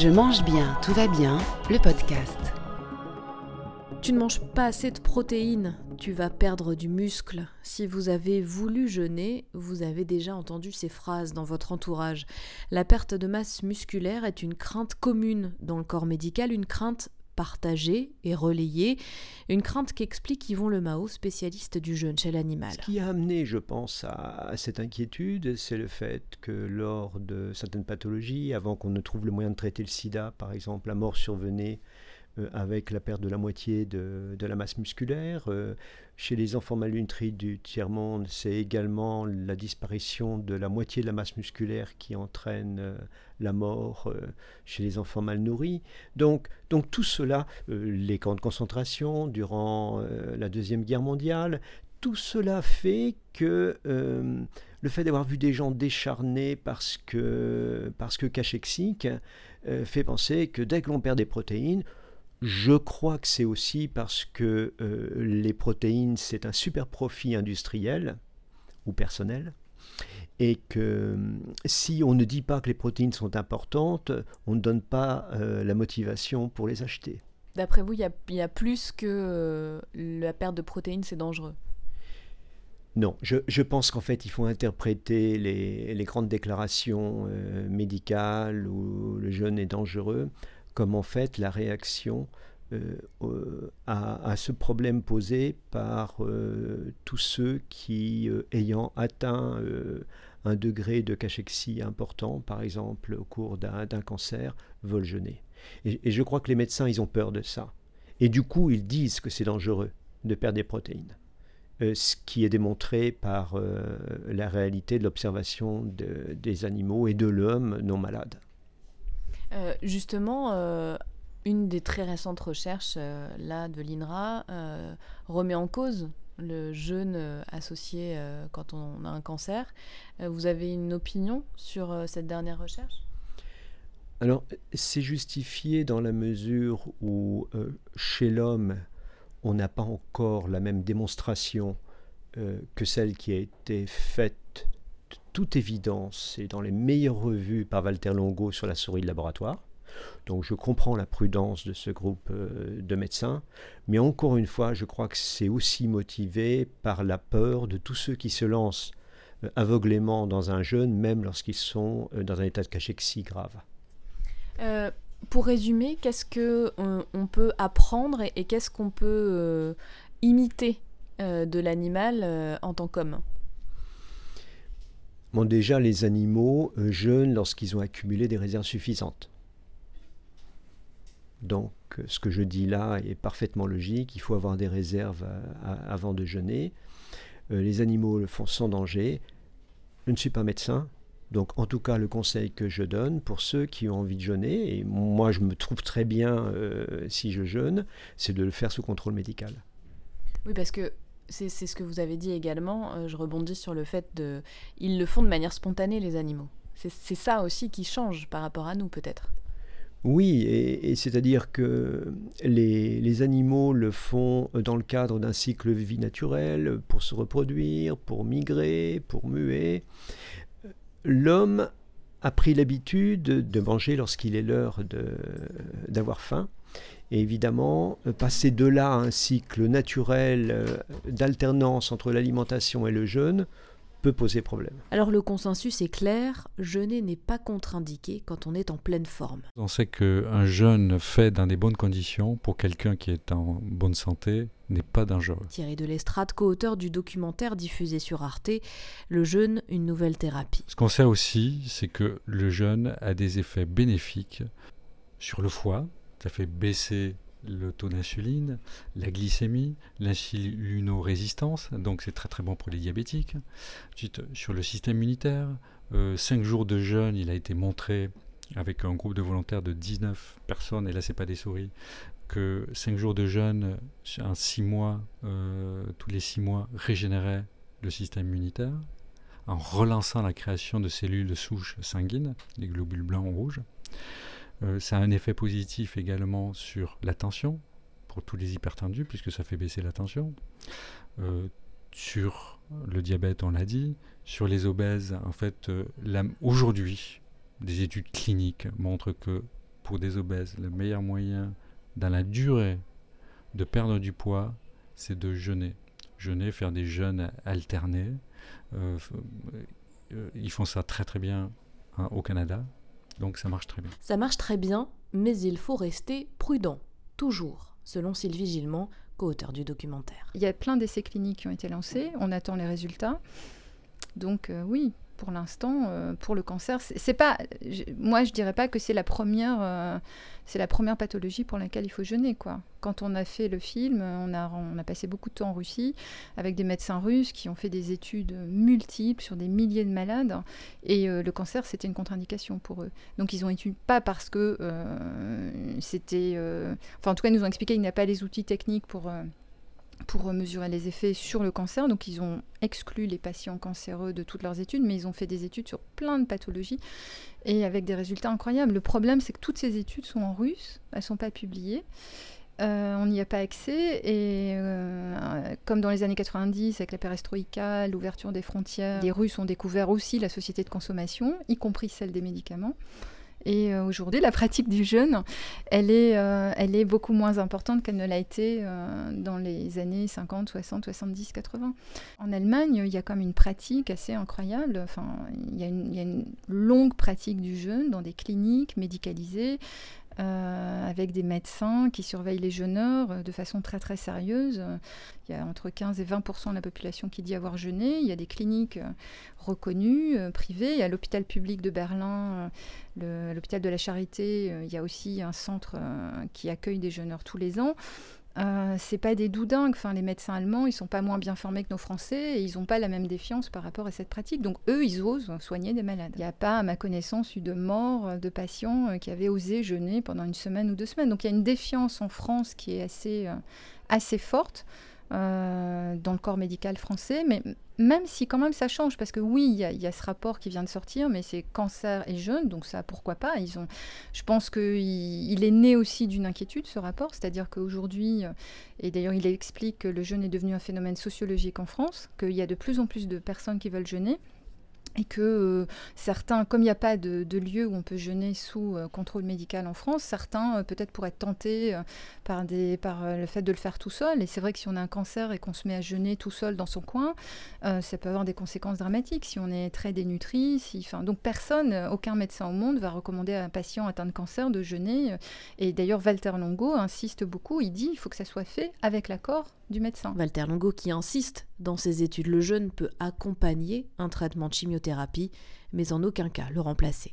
Je mange bien, tout va bien, le podcast. Tu ne manges pas assez de protéines, tu vas perdre du muscle. Si vous avez voulu jeûner, vous avez déjà entendu ces phrases dans votre entourage. La perte de masse musculaire est une crainte commune dans le corps médical, une crainte partagée et relayée, une crainte qu'explique Yvon Lemao, spécialiste du jeûne chez l'animal. Ce qui a amené, je pense, à, cette inquiétude, c'est le fait que lors de certaines pathologies, avant qu'on ne trouve le moyen de traiter le sida, par exemple, la mort survenait avec la perte de la moitié de, la masse musculaire. Euh, chez les enfants malnutris du tiers-monde, c'est également la disparition de la moitié de la masse musculaire qui entraîne euh, la mort chez les enfants mal nourris. Donc, donc tout cela, les camps de concentration durant la Deuxième Guerre mondiale, tout cela fait que le fait d'avoir vu des gens décharnés parce que, parce que cachexiques fait penser que dès que l'on perd des protéines, je crois que c'est aussi parce que euh, les protéines, c'est un super profit industriel ou personnel. Et que euh, si on ne dit pas que les protéines sont importantes, on ne donne pas euh, la motivation pour les acheter. D'après vous, il y, a plus que la perte de protéines, c'est dangereux? Non, je, pense qu'en fait, il faut interpréter les, les grandes déclarations médicales où le jeûne est dangereux comme en fait la réaction euh, à, ce problème posé par euh, tous ceux qui, euh, ayant atteint un degré de cachexie important, par exemple au cours d'un cancer, veulent jeûner. Et, je crois que les médecins, ils ont peur de ça. Et du coup, ils disent que c'est dangereux de perdre des protéines. ce qui est démontré par la réalité de l'observation des animaux et de l'homme non malade. Euh, justement, euh, une des très récentes recherches euh, de l'INRA remet en cause le jeûne associé quand on a un cancer. vous avez une opinion sur cette dernière recherche? Alors, c'est justifié dans la mesure où chez l'homme, on n'a pas encore la même démonstration que celle qui a été faite toute évidence et dans les meilleures revues par Walter Longo sur la souris de laboratoire. Donc je comprends la prudence de ce groupe euh, de médecins, mais encore une fois, je crois que c'est aussi motivé par la peur de tous ceux qui se lancent euh, aveuglément dans un jeûne, même lorsqu'ils sont euh, dans un état de cachexie grave. pour résumer, qu'est-ce que on, peut apprendre et qu'est-ce qu'on peut imiter de l'animal en tant qu'homme? Bon, déjà, les animaux euh, jeûnent lorsqu'ils ont accumulé des réserves suffisantes. Donc, euh, ce que je dis là est parfaitement logique. Il faut avoir des réserves euh, avant de jeûner. les animaux le font sans danger. Je ne suis pas médecin, donc en tout cas, le conseil que je donne pour ceux qui ont envie de jeûner, et moi je me trouve très bien si je jeûne, c'est de le faire sous contrôle médical. Oui, parce que c'est ce que vous avez dit également, euh, je rebondis sur le fait de... Ils le font de manière spontanée, les animaux. C'est ça aussi qui change par rapport à nous, peut-être. Oui, et, c'est-à-dire que les, les, animaux le font dans le cadre d'un cycle de vie naturel, pour se reproduire, pour migrer, pour muer. L'homme a pris l'habitude de manger lorsqu'il est l'heure d'avoir faim. Et évidemment, euh, passer de là à un cycle naturel euh, d'alternance entre l'alimentation et le jeûne peut poser problème. Alors le consensus est clair, jeûner n'est pas contre-indiqué quand on est en pleine forme. On sait qu'un jeûne fait dans des bonnes conditions pour quelqu'un qui est en bonne santé n'est pas dangereux. Thierry de l'Estrade, co-auteur du documentaire diffusé sur Arte, Le jeûne, une nouvelle thérapie. Ce qu'on sait aussi, c'est que le jeûne a des effets bénéfiques sur le foie, ça fait baisser le taux d'insuline, la glycémie, l'insulinorésistance, donc c'est très très bon pour les diabétiques. Ensuite, sur le système immunitaire, 5 euh, jours de jeûne, il a été montré avec un groupe de volontaires de 19 personnes, et là c'est pas des souris, que 5 jours de jeûne en 6 mois, euh, tous les 6 mois, régénérait le système immunitaire en relançant la création de cellules de souche sanguines, des globules blancs ou rouges. Euh, ça a un effet positif également sur la tension, pour tous les hypertendus, puisque ça fait baisser la tension. Euh, sur le diabète, on l'a dit. Sur les obèses, en fait, euh, aujourd'hui, des études cliniques montrent que pour des obèses, le meilleur moyen dans la durée de perdre du poids, c'est de jeûner. Jeûner, faire des jeûnes alternés. Ils font ça très très bien hein, au Canada, donc ça marche très bien. Ça marche très bien, mais il faut rester prudent, toujours, selon Sylvie Gillement, co-auteur du documentaire. Il y a plein d'essais cliniques qui ont été lancés, on attend les résultats. Donc euh, oui, pour l'instant, euh, pour le cancer, c'est pas, moi je dirais pas que c'est la première, euh, c'est la première pathologie pour laquelle il faut jeûner quoi. Quand on a fait le film, on a, on a passé beaucoup de temps en Russie avec des médecins russes qui ont fait des études multiples sur des milliers de malades et le cancer c'était une contre-indication pour eux. Donc ils ont étudié pas parce que c'était, enfin en tout cas ils nous ont expliqué qu'il n'y a pas les outils techniques pour pour mesurer les effets sur le cancer. Donc ils ont exclu les patients cancéreux de toutes leurs études, mais ils ont fait des études sur plein de pathologies et avec des résultats incroyables. Le problème, c'est que toutes ces études sont en russe, elles ne sont pas publiées. Euh, on n'y a pas accès et euh, comme dans les années 90 avec la perestroïka, l'ouverture des frontières, les Russes ont découvert aussi la société de consommation, y compris celle des médicaments. Et euh, aujourd'hui, la pratique du jeûne, elle est, euh, elle est beaucoup moins importante qu'elle ne l'a été euh, dans les années 50, 60, 70, 80. En Allemagne, il y a même une pratique assez incroyable. Enfin, il y, a une, il y a une longue pratique du jeûne dans des cliniques médicalisées. Avec des médecins qui surveillent les jeûneurs de façon très très sérieuse. Il y a entre 15 et 20% de la population qui dit avoir jeûné. Il y a des cliniques reconnues, privées. à l'hôpital public de Berlin l'hôpital de la Charité, euh, il y a aussi un centre euh, qui accueille des jeûneurs tous les ans. Euh, c'est pas des doudingues. Enfin, les médecins allemands, ils sont pas moins bien formés que nos Français et ils n'ont pas la même défiance par rapport à cette pratique. Donc, eux, ils osent soigner des malades. Il n'y a pas, à ma connaissance, eu de mort de patients qui avaient osé jeûner pendant une semaine ou deux semaines. Donc, il y a une défiance en France qui est assez, assez forte. Euh, dans le corps médical français, mais même si quand même ça change, parce que oui, il y, a ce rapport qui vient de sortir, mais c'est cancer et jeûne, donc ça, pourquoi pas ils ont, Je pense qu'il il est né aussi d'une inquiétude, ce rapport, c'est-à-dire qu'aujourd'hui, euh, et d'ailleurs il explique que le jeûne est devenu un phénomène sociologique en France, qu'il y a de plus en plus de personnes qui veulent jeûner, et que euh, certains, comme il n'y a pas de, lieu où on peut jeûner sous euh, contrôle médical en France, certains euh, peut-être pourraient être tentés par, des, le fait de le faire tout seul. Et c'est vrai que si on a un cancer et qu'on se met à jeûner tout seul dans son coin, ça peut avoir des conséquences dramatiques. Si on est très dénutri, si, donc personne, aucun médecin au monde va recommander à un patient atteint de cancer de jeûner. Et d'ailleurs, Walter Longo insiste beaucoup, il dit il faut que ça soit fait avec l'accord du médecin. Walter Longo qui insiste dans ses études, le jeûne peut accompagner un traitement de chimiothérapie, mais en aucun cas le remplacer.